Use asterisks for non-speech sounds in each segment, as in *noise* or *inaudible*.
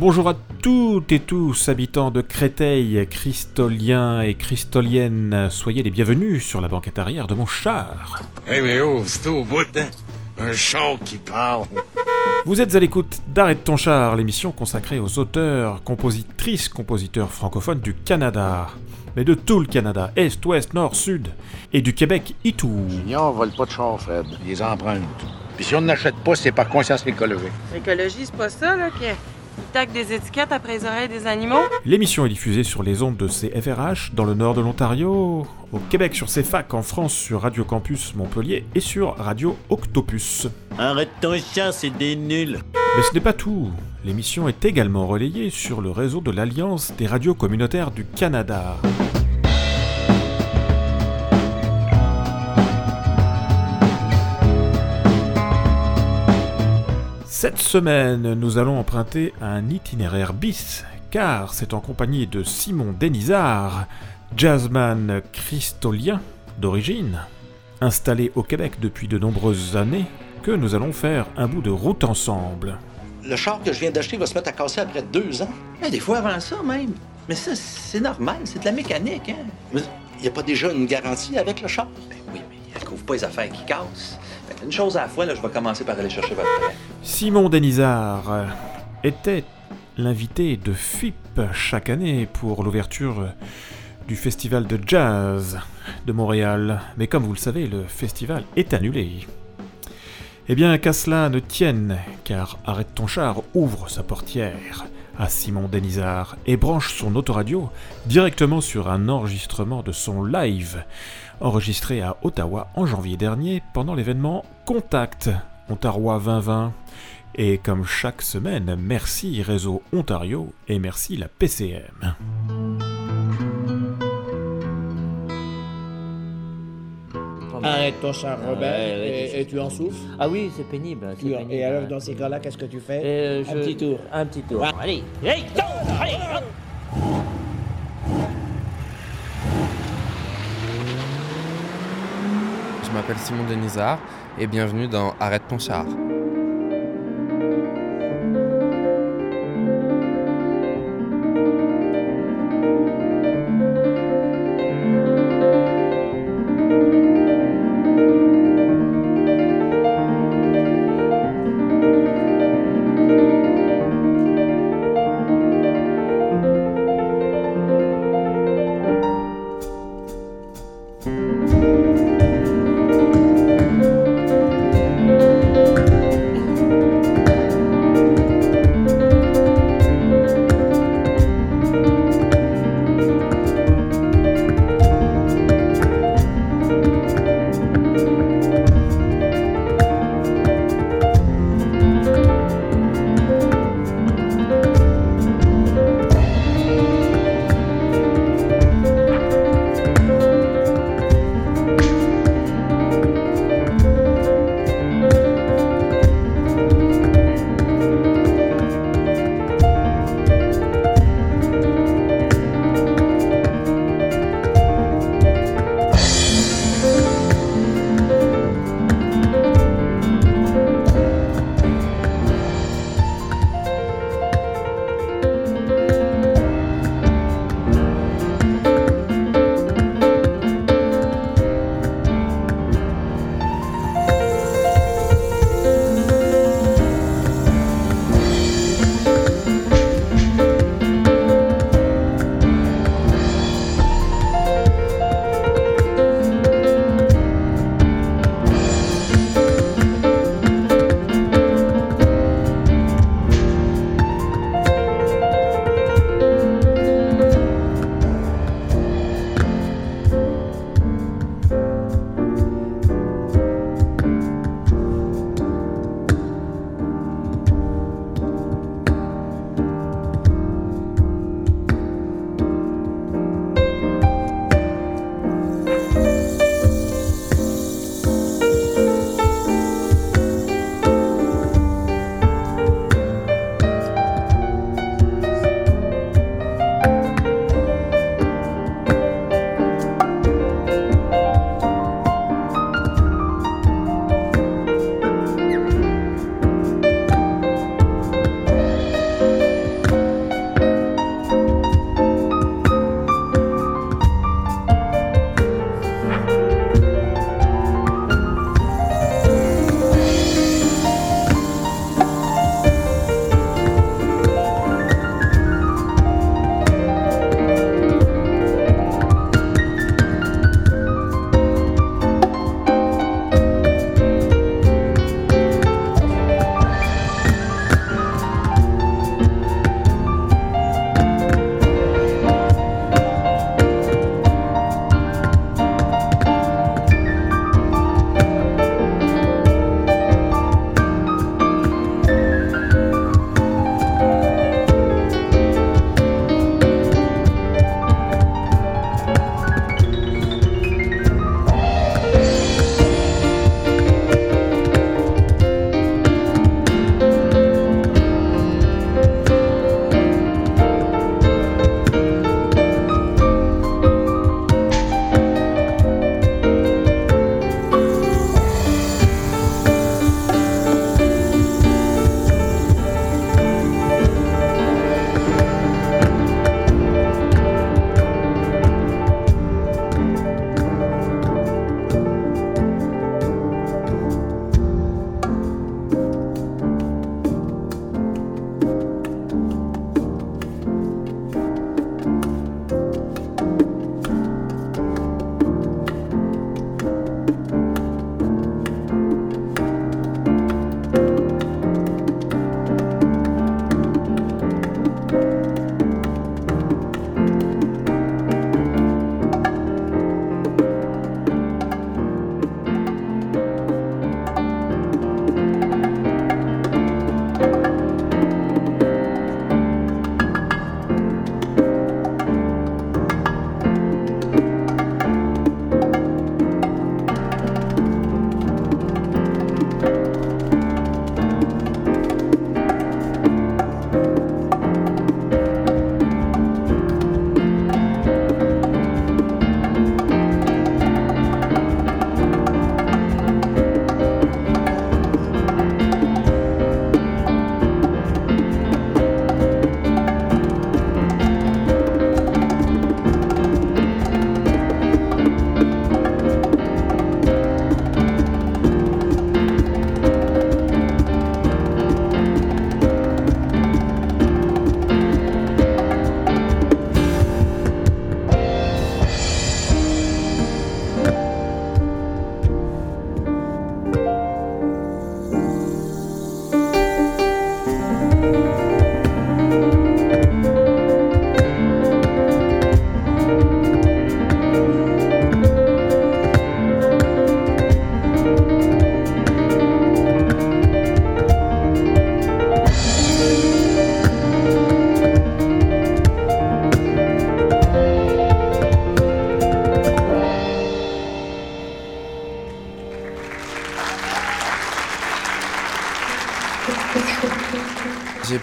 Bonjour à toutes et tous, habitants de Créteil, Cristoliens et Cristoliennes, soyez les bienvenus sur la banquette arrière de mon char. Eh mais oh, c'est au bout, hein? Un char qui parle. Vous êtes à l'écoute d'Arrête ton char, l'émission consacrée aux auteurs, compositrices, compositeurs francophones du Canada. Mais de tout le Canada, Est, Ouest, Nord, Sud, et du Québec et tout. Junior vole pas de char, Fred. Il les emprunte. Puis si on n'achète pas, c'est par conscience écologique. L'écologie, c'est pas ça, là, qui tac des étiquettes après les oreilles des animaux? L'émission est diffusée sur les ondes de CFRH dans le nord de l'Ontario, au Québec sur CFAC, en France sur Radio Campus Montpellier et sur Radio Octopus. Arrête ton chat, c'est des nuls. Mais ce n'est pas tout. L'émission est également relayée sur le réseau de l'Alliance des radios communautaires du Canada. Cette semaine, nous allons emprunter un itinéraire bis, car c'est en compagnie de Simon Denisard, jazzman cristolien d'origine, installé au Québec depuis de nombreuses années, que nous allons faire un bout de route ensemble. Le char que je viens d'acheter va se mettre à casser après deux ans. Des fois avant ça même. Mais ça, c'est normal, c'est de la mécanique, hein? Il n'y a pas déjà une garantie avec le char? Ben oui, mais elle couvre pas les affaires qui cassent. Une chose à la fois, là, je vais commencer par aller chercher votre. Simon Denisard euh, était l'invité de FIP chaque année pour l'ouverture du festival de jazz de Montréal. Mais comme vous le savez, le festival est annulé. Eh bien, qu'à cela ne tienne, car Arrête ton char ouvre sa portière à Simon Denisard et branche son autoradio directement sur un enregistrement de son live, enregistré à Ottawa en janvier dernier pendant l'événement Contact Ontario 2020. Et comme chaque semaine, merci Réseau Ontario et merci la PCM. Arrête ton char, Robert, Ouais, ouais, et, et tu en souffles. Ah oui, c'est pénible. et alors, dans ces cas-là, qu'est-ce que tu fais? Euh, Un je- petit tour. Un petit tour. Ouais. Allez, go, allez, hop. je m'appelle Simon Denisard et bienvenue dans Arrête ton char.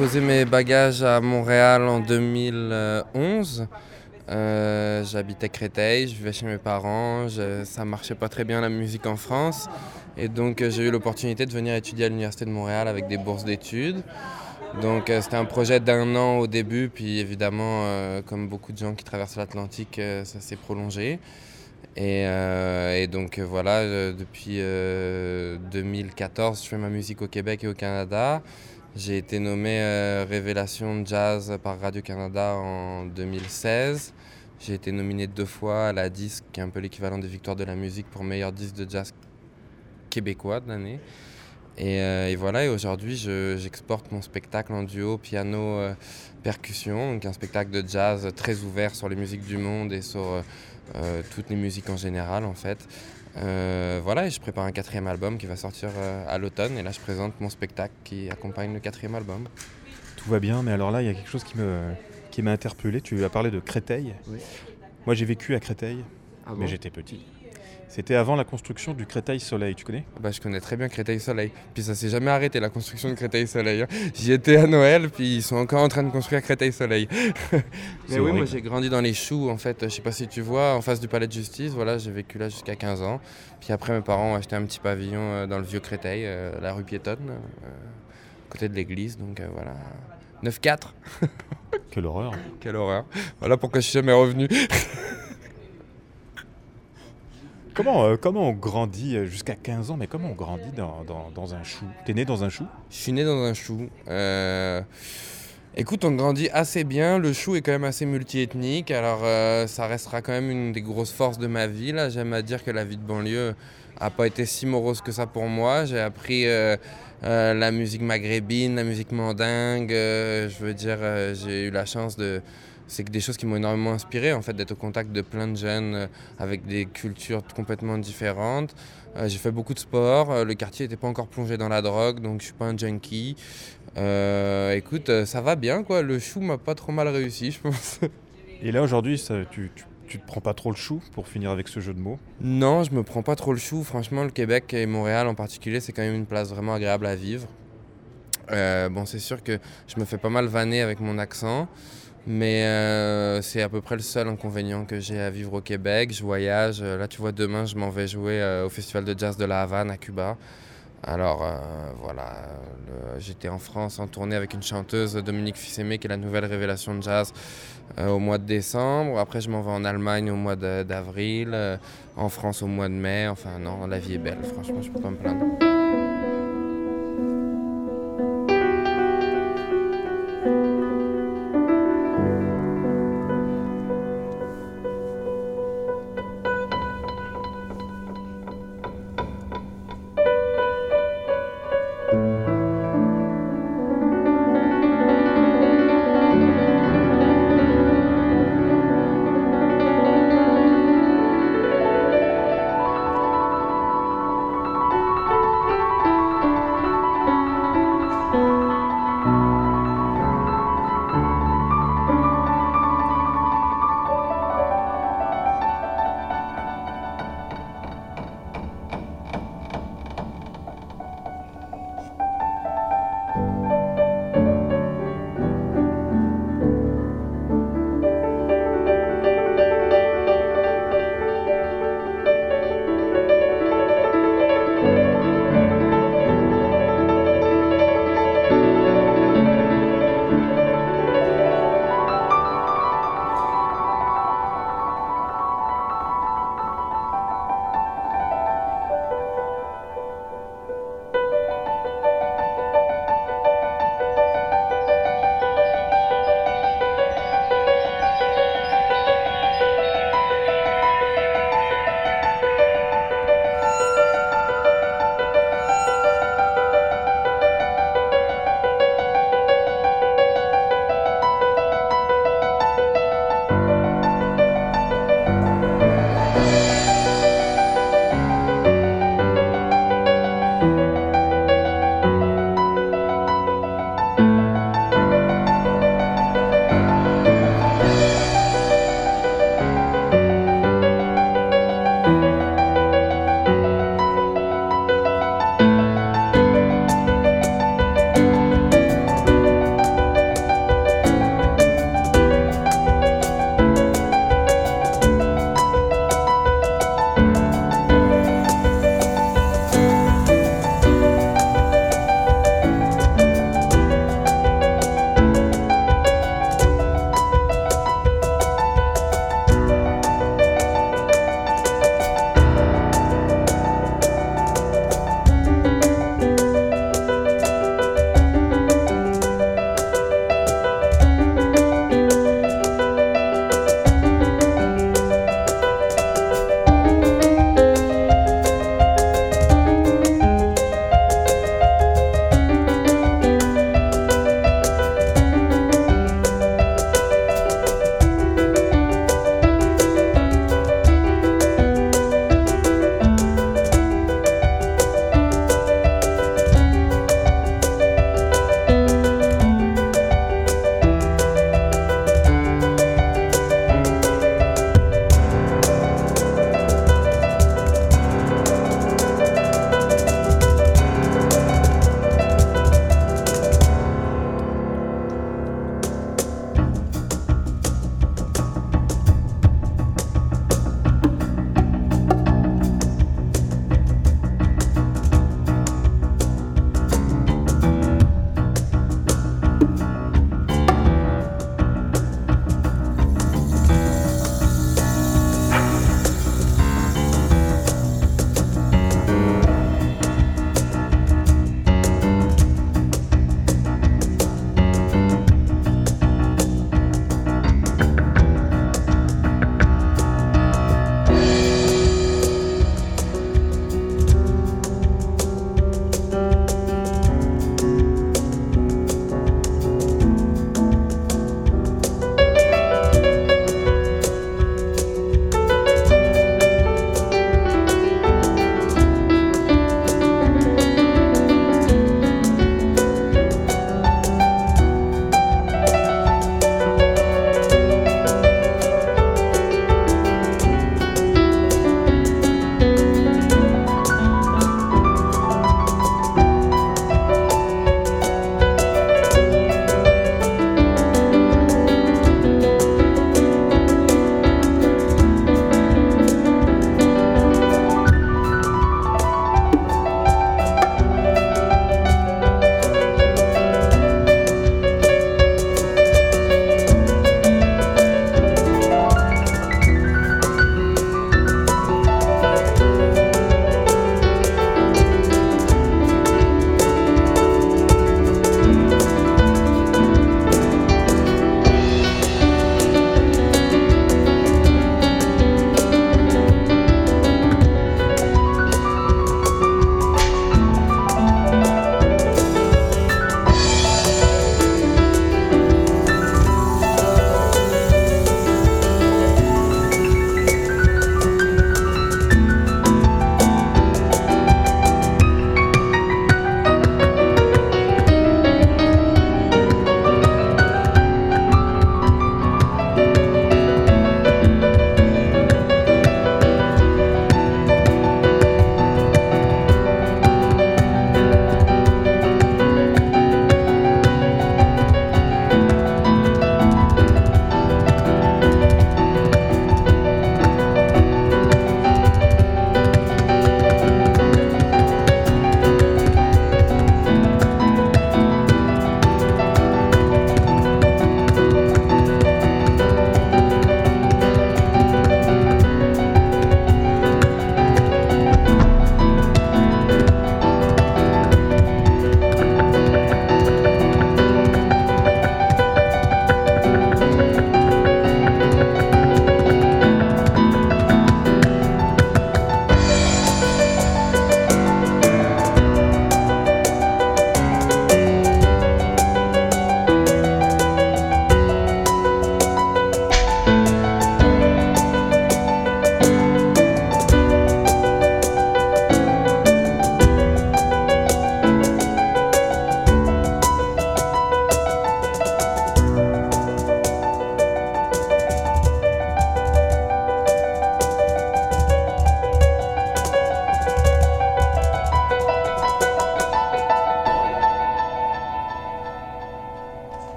Posé mes bagages à Montréal en 2011. Euh, J'habitais Créteil, je vivais chez mes parents, je- ça marchait pas très bien la musique en France. Et donc euh, j'ai eu l'opportunité de venir étudier à l'Université de Montréal avec des bourses d'études. Donc euh, c'était un projet d'un an au début, puis évidemment, comme beaucoup de gens qui traversent l'Atlantique, ça s'est prolongé. Et, donc voilà, depuis euh, 2014, je fais ma musique au Québec et au Canada. J'ai été nommé euh, Révélation de Jazz par Radio-Canada en 2016. J'ai été nominé deux fois à la disque, qui est un peu l'équivalent des victoires de la musique pour meilleur disque de jazz québécois de l'année. Et, euh, voilà, et aujourd'hui, je- j'exporte mon spectacle en duo piano-percussion, donc un spectacle de jazz très ouvert sur les musiques du monde et sur euh, euh, toutes les musiques en général, en fait. Euh, voilà, et je prépare un quatrième album qui va sortir euh, à l'automne, et là, je présente mon spectacle qui accompagne le quatrième album. Tout va bien, mais alors là, il y a quelque chose qui me qui m'a interpellé. Tu as parlé de Créteil. Oui. Moi, j'ai vécu à Créteil, Ah mais j'étais petit. C'était avant la construction du Créteil Soleil, tu connais? Bah, je connais très bien Créteil Soleil. Puis ça s'est jamais arrêté la construction de Créteil Soleil. hein. J'y étais à Noël, puis ils sont encore en train de construire Créteil Soleil. *laughs* Mais oui, moi j'ai grandi dans les choux en fait. Je sais pas si tu vois, en face du palais de justice. Voilà, j'ai vécu là jusqu'à 15 ans. Puis après, mes parents ont acheté un petit pavillon euh, dans le vieux Créteil, euh, la rue piétonne, euh, à côté de l'église. Donc euh, voilà. 9-4. Quelle horreur. Quelle horreur. Voilà pourquoi je suis jamais revenu. *laughs* Comment, euh, comment on grandit euh, jusqu'à 15 ans Mais comment on grandit dans, dans- un chou? T'es né dans un chou? Je suis né dans un chou. Euh, Écoute, on grandit assez bien. Le chou est quand même assez multiethnique. Alors, ça restera quand même une des grosses forces de ma vie. Là, j'aime à dire que la vie de banlieue a pas été si morose que ça pour moi. J'ai appris la musique maghrébine, la musique mandingue. je veux dire, j'ai eu la chance de. C'est des choses qui m'ont énormément inspiré, en fait, d'être au contact de plein de jeunes euh, avec des cultures complètement différentes. Euh, j'ai fait beaucoup de sport. euh, le quartier n'était pas encore plongé dans la drogue, donc je suis pas un junkie. Euh, écoute, ça va bien, quoi. Le chou m'a pas trop mal réussi, je pense. *laughs* Et là, aujourd'hui, ça- tu, tu, tu te prends pas trop le chou pour finir avec ce jeu de mots? Non, je me prends pas trop le chou. Franchement, le Québec et Montréal en particulier, c'est quand même une place vraiment agréable à vivre. Euh, bon, c'est sûr que je me fais pas mal vanner avec mon accent, mais euh, c'est à peu près le seul inconvénient que j'ai à vivre au Québec. Je voyage. euh, Là, tu vois, demain, je m'en vais jouer euh, au Festival de jazz de la Havane à Cuba. Alors voilà, j'étais en France en tournée avec une chanteuse, Dominique Fils-Aimé, qui est la nouvelle révélation de jazz au mois de décembre. Après, je m'en vais en Allemagne au mois d'avril, en France au mois de mai. Enfin, non, la vie est belle, franchement, je peux pas me plaindre.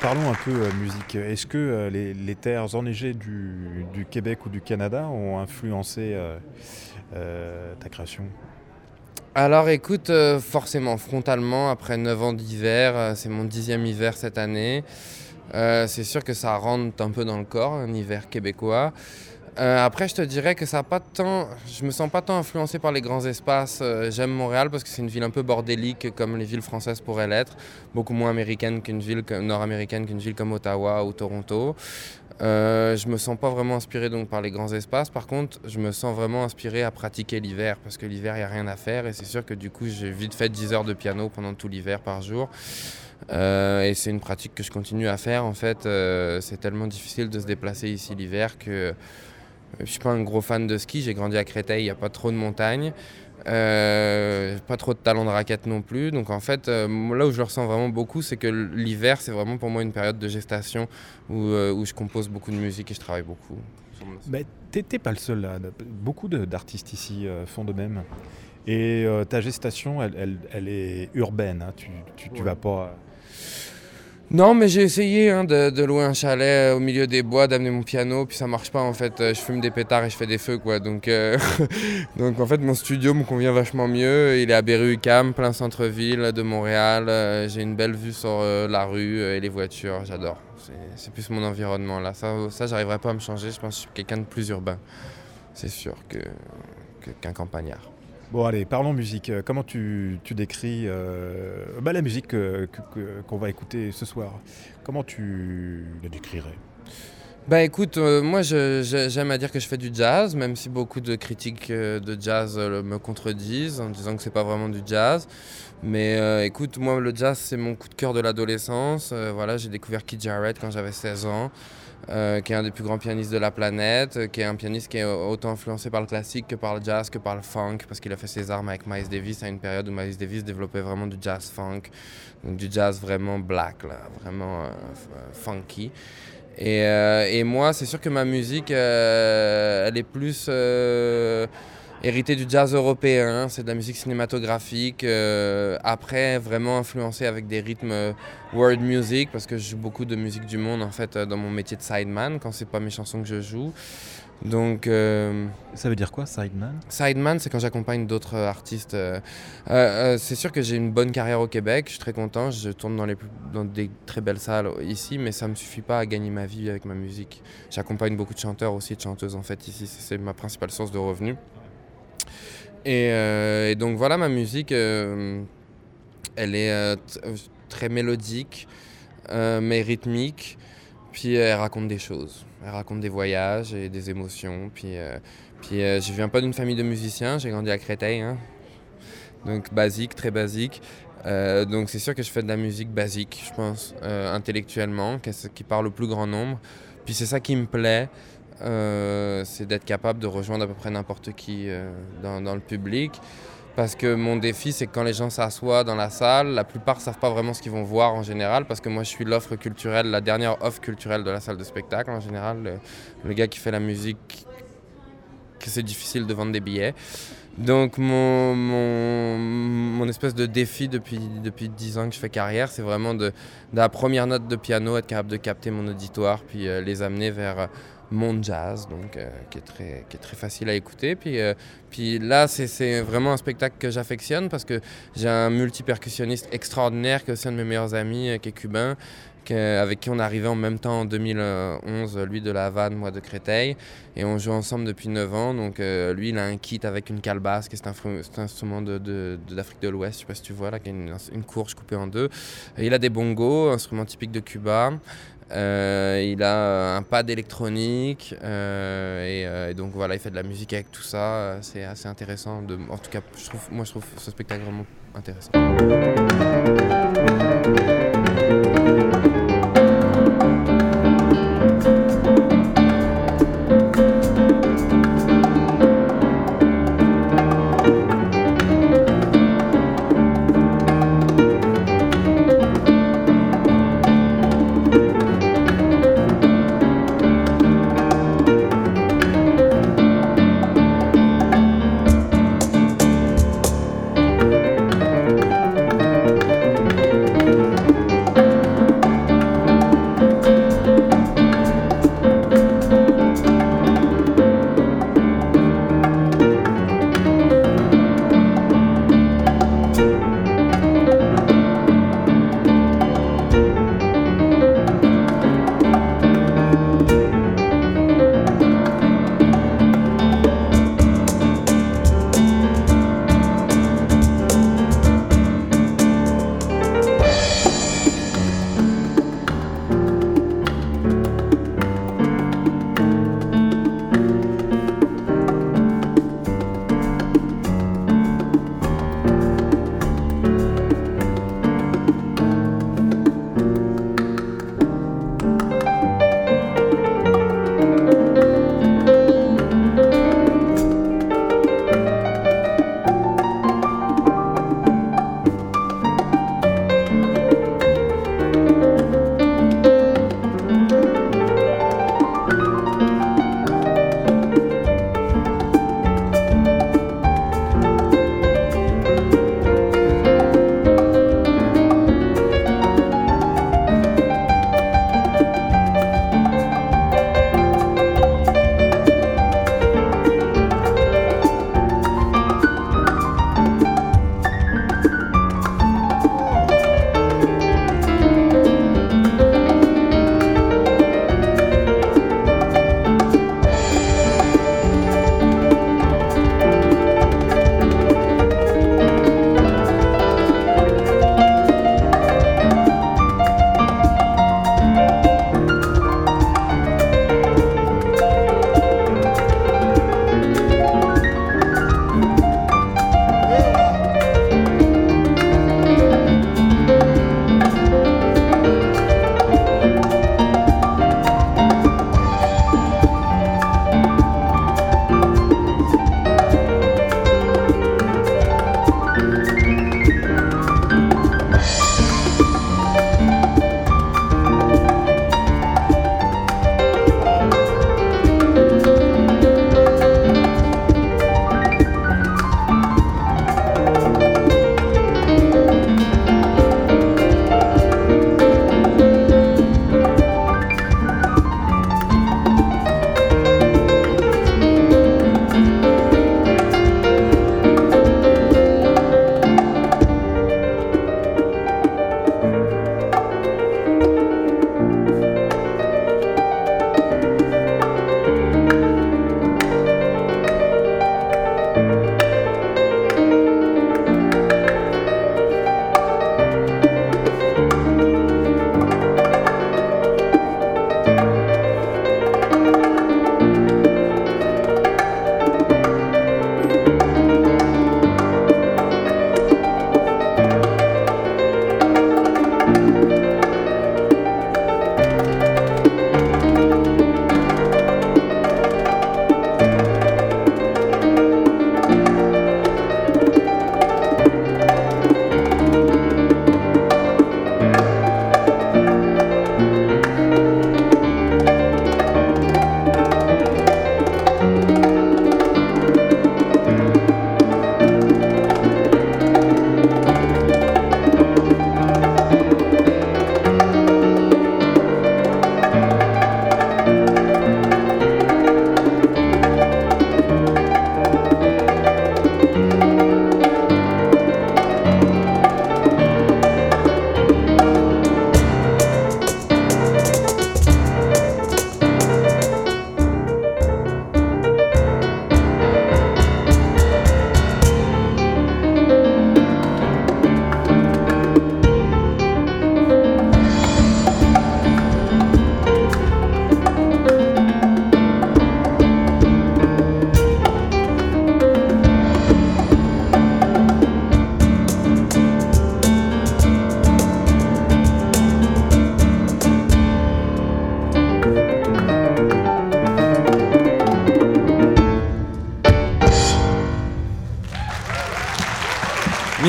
Parlons un peu euh, musique. Est-ce que euh, les, terres enneigées du, Québec ou du Canada ont influencé euh, ta création? Alors écoute, forcément, frontalement, après 9 ans d'hiver, c'est mon dixième hiver cette année. C'est sûr que ça rentre un peu dans le corps, un hiver québécois. Euh, après, je te dirais que ça pas tant, je me sens pas tant influencé par les grands espaces. Euh, J'aime Montréal parce que c'est une ville un peu bordélique, comme les villes françaises pourraient l'être, beaucoup moins américaine qu'une ville nord-américaine qu'une ville comme Ottawa ou Toronto. Euh, je me sens pas vraiment inspiré donc par les grands espaces. Par contre, je me sens vraiment inspiré à pratiquer l'hiver parce que l'hiver, il n'y a rien à faire et c'est sûr que du coup, j'ai vite fait 10 heures de piano pendant tout l'hiver par jour. Euh, et c'est une pratique que je continue à faire. En fait, c'est tellement difficile de se déplacer ici l'hiver que euh, je suis pas un gros fan de ski. J'ai grandi à Créteil, il n'y a pas trop de montagnes. Euh, pas trop de talent de raquette non plus. Donc en fait, euh, là où je le ressens vraiment beaucoup, c'est que l'hiver, c'est vraiment pour moi une période de gestation où, euh, où je compose beaucoup de musique et je travaille beaucoup. bah, t'es pas le seul là. Beaucoup d'artistes ici font de même. Et ta gestation, elle, elle- elle est urbaine. hein. Tu, tu, tu Ouais. vas pas. Non, mais j'ai essayé hein, de, louer un chalet euh, au milieu des bois, d'amener mon piano, puis ça marche pas en fait. Euh, Je fume des pétards et je fais des feux quoi. Donc, euh, *laughs* donc en fait, mon studio me convient vachement mieux. Il est à Berry-UQAM, plein centre-ville de Montréal. J'ai une belle vue sur la rue et les voitures. J'adore. C'est- plus mon environnement là. Ça, ça j'arriverai pas à me changer. Je pense que je suis quelqu'un de plus urbain. C'est sûr que- qu'un campagnard. Bon, allez, parlons musique. Euh, Comment tu, décris euh, bah, la musique que- que- que- qu'on va écouter ce soir? Comment tu la décrirais? Bah écoute, euh, moi j'aime à dire que je fais du jazz, même si beaucoup de critiques euh, de jazz euh, me contredisent en disant que c'est pas vraiment du jazz. Mais écoute, moi le jazz c'est mon coup de cœur de l'adolescence. Voilà, j'ai découvert Keith Jarrett quand j'avais 16 ans, qui est un des plus grands pianistes de la planète, qui est un pianiste qui est autant influencé par le classique que par le jazz, que par le funk, parce qu'il a fait ses armes avec Miles Davis à une période où Miles Davis développait vraiment du jazz funk, donc du jazz vraiment black, là, vraiment funky. Et, euh, et moi, c'est sûr que ma musique, euh, elle est plus euh, héritée du jazz européen. C'est de la musique cinématographique. après, vraiment influencée avec des rythmes world music, parce que je joue beaucoup de musique du monde en fait dans mon métier de sideman quand c'est pas mes chansons que je joue. Donc, euh, Ça veut dire quoi, Sideman? Sideman, c'est quand j'accompagne d'autres artistes. euh. Euh, c'est sûr que j'ai une bonne carrière au Québec, je suis très content, je tourne dans, les plus- dans des très belles salles ici, mais ça ne me suffit pas à gagner ma vie avec ma musique. J'accompagne beaucoup de chanteurs aussi, de chanteuses en fait ici, c'est ma principale source de revenus. Et, et donc voilà, ma musique, elle est très mélodique, mais rythmique, puis euh, elle raconte des choses. Elle raconte des voyages et des émotions, puis... euh, puis euh, je viens pas d'une famille de musiciens, j'ai grandi à Créteil, hein. donc basique, très basique. Euh, donc c'est sûr que je fais de la musique basique, je pense, intellectuellement, qui parle au plus grand nombre. Puis c'est ça qui me plaît, c'est d'être capable de rejoindre à peu près n'importe qui dans le public. Parce que mon défi, c'est que quand les gens s'assoient dans la salle, la plupart ne savent pas vraiment ce qu'ils vont voir en général, parce que moi je suis l'offre culturelle, la dernière offre culturelle de la salle de spectacle en général, le, gars qui fait la musique que c'est difficile de vendre des billets. Donc mon, mon, espèce de défi depuis, depuis 10 ans que je fais carrière, c'est vraiment de, de la première note de piano, être capable de capter mon auditoire, puis euh, les amener vers euh, mon jazz, donc, euh, qui, est très, qui est très facile à écouter. Puis, euh, puis là, c'est- vraiment un spectacle que j'affectionne parce que j'ai un multipercussionniste extraordinaire qui est aussi un de mes meilleurs amis, euh, qui est cubain, avec qui on est arrivé en même temps en 2011, lui de La Havane, moi de Créteil. Et on joue ensemble depuis 9 ans. Donc lui, il a un kit avec une calebasse, qui est un, c'est un instrument de, de- de de l'Ouest, je sais pas si tu vois, là, qui est une, courge coupée en deux. Il a des bongos, instrument typique de Cuba. Euh, il a un pad électronique euh, et, euh, donc voilà, il fait de la musique avec tout ça. Euh, C'est assez intéressant. De, en tout cas, moi je trouve ce spectacle vraiment intéressant. Música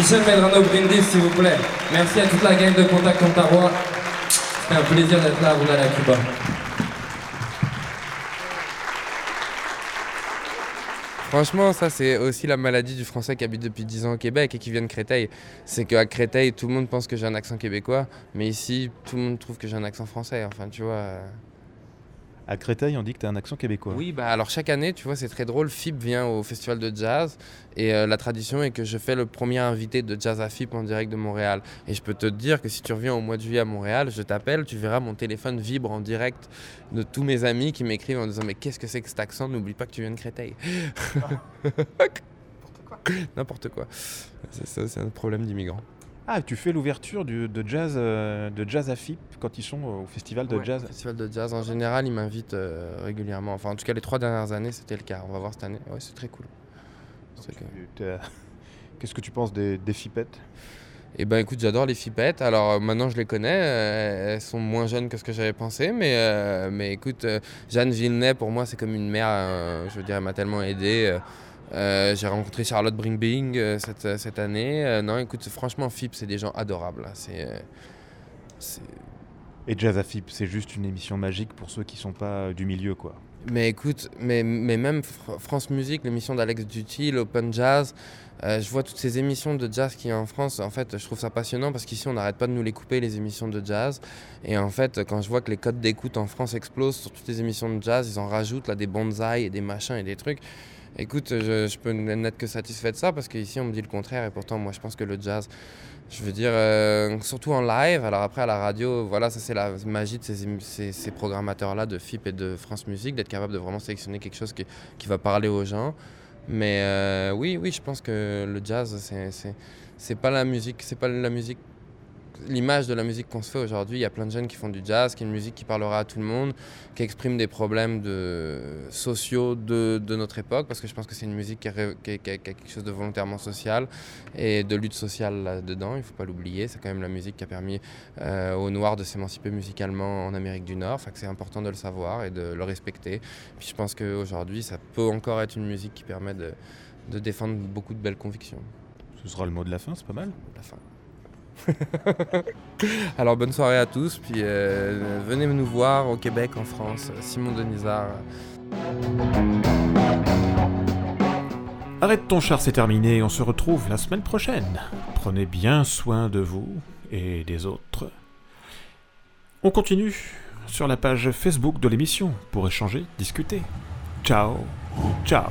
Michel Medrano Brindis, s'il vous plaît. Merci à toute la gang de Contact Ontario. C'était un plaisir d'être là à Ronald à Cuba. Franchement, ça c'est aussi la maladie du français qui habite depuis 10 ans au Québec et qui vient de Créteil. C'est qu'à Créteil, tout le monde pense que j'ai un accent québécois, mais ici, tout le monde trouve que j'ai un accent français. Enfin, tu vois. À Créteil, on dit que tu as un accent québécois. Oui, bah alors chaque année, tu vois, c'est très drôle. FIP vient au festival de jazz et euh, la tradition est que je fais le premier invité de jazz à FIP en direct de Montréal. Et je peux te dire que si tu reviens au mois de juillet à Montréal, je t'appelle, tu verras mon téléphone vibre en direct de tous mes amis qui m'écrivent en disant Mais qu'est-ce que c'est que cet accent? N'oublie pas que tu viens de Créteil. N'importe quoi. *laughs* C'est ça, c'est un problème d'immigrants. Ah, tu fais l'ouverture de jazz, euh, de jazz à FIP quand ils sont au festival de Ouais, jazz. Festival de jazz, en général, ils m'invitent euh, régulièrement. Enfin, en tout cas, les trois dernières années, c'était le cas. On va voir cette année. Ouais, c'est très cool. *laughs* Qu'est-ce que tu penses des, des FIPettes? Eh ben écoute, j'adore les fipettes. Alors euh, maintenant je les connais, euh, elles sont moins jeunes que ce que j'avais pensé, mais, euh, mais écoute, Jeanne Villeneuve pour moi c'est comme une mère, je veux dire, elle m'a tellement aidé. Euh, euh, j'ai rencontré Charlotte Bringbing euh, cette, cette année. Euh, non, écoute, franchement, FIP, c'est des gens adorables. C'est, euh, Et Jazz à FIP, c'est juste une émission magique pour ceux qui sont pas du milieu, quoi. Mais écoute, mais, mais même Fr- France Musique, l'émission d'Alex Duty, l'Open Jazz, euh, je vois toutes ces émissions de jazz qu'il y a en France. En fait, je trouve ça passionnant parce qu'ici, on n'arrête pas de nous les couper, les émissions de jazz. Et en fait, quand je vois que les codes d'écoute en France explosent sur toutes les émissions de jazz, ils en rajoutent là des bonsaïs et des machins et des trucs. Écoute, je, je peux n'être que satisfait de ça parce qu'ici, on me dit le contraire. Et pourtant, moi, je pense que le jazz, je veux dire, euh, surtout en live, alors après à la radio, voilà, ça c'est la magie de ces, ces, programmateurs-là de FIP et de France Musique, d'être capable de vraiment sélectionner quelque chose qui, qui va parler aux gens. Mais euh, oui, oui, je pense que le jazz, c'est pas la musique, c'est pas la musique, l'image de la musique qu'on se fait aujourd'hui. Il y a plein de jeunes qui font du jazz, qui est une musique qui parlera à tout le monde, qui exprime des problèmes de, sociaux de, de notre époque, parce que je pense que c'est une musique qui a, ré- qui a- qui a- qui a quelque chose de volontairement social et de lutte sociale là-dedans, il faut pas l'oublier. C'est quand même la musique qui a permis euh, aux Noirs de s'émanciper musicalement en Amérique du Nord, c'est important de le savoir et de le respecter. Puis je pense qu'aujourd'hui, ça peut encore être une musique qui permet de, de défendre beaucoup de belles convictions. Ce sera le mot de la fin, c'est pas mal. La fin. *laughs* Alors bonne soirée à tous, puis euh, venez nous voir au Québec, en France, Simon Denisard. Arrête ton char, c'est terminé. On se retrouve la semaine prochaine. Prenez bien soin de vous et des autres. On continue sur la page Facebook de l'émission pour échanger, discuter. Ciao, ciao.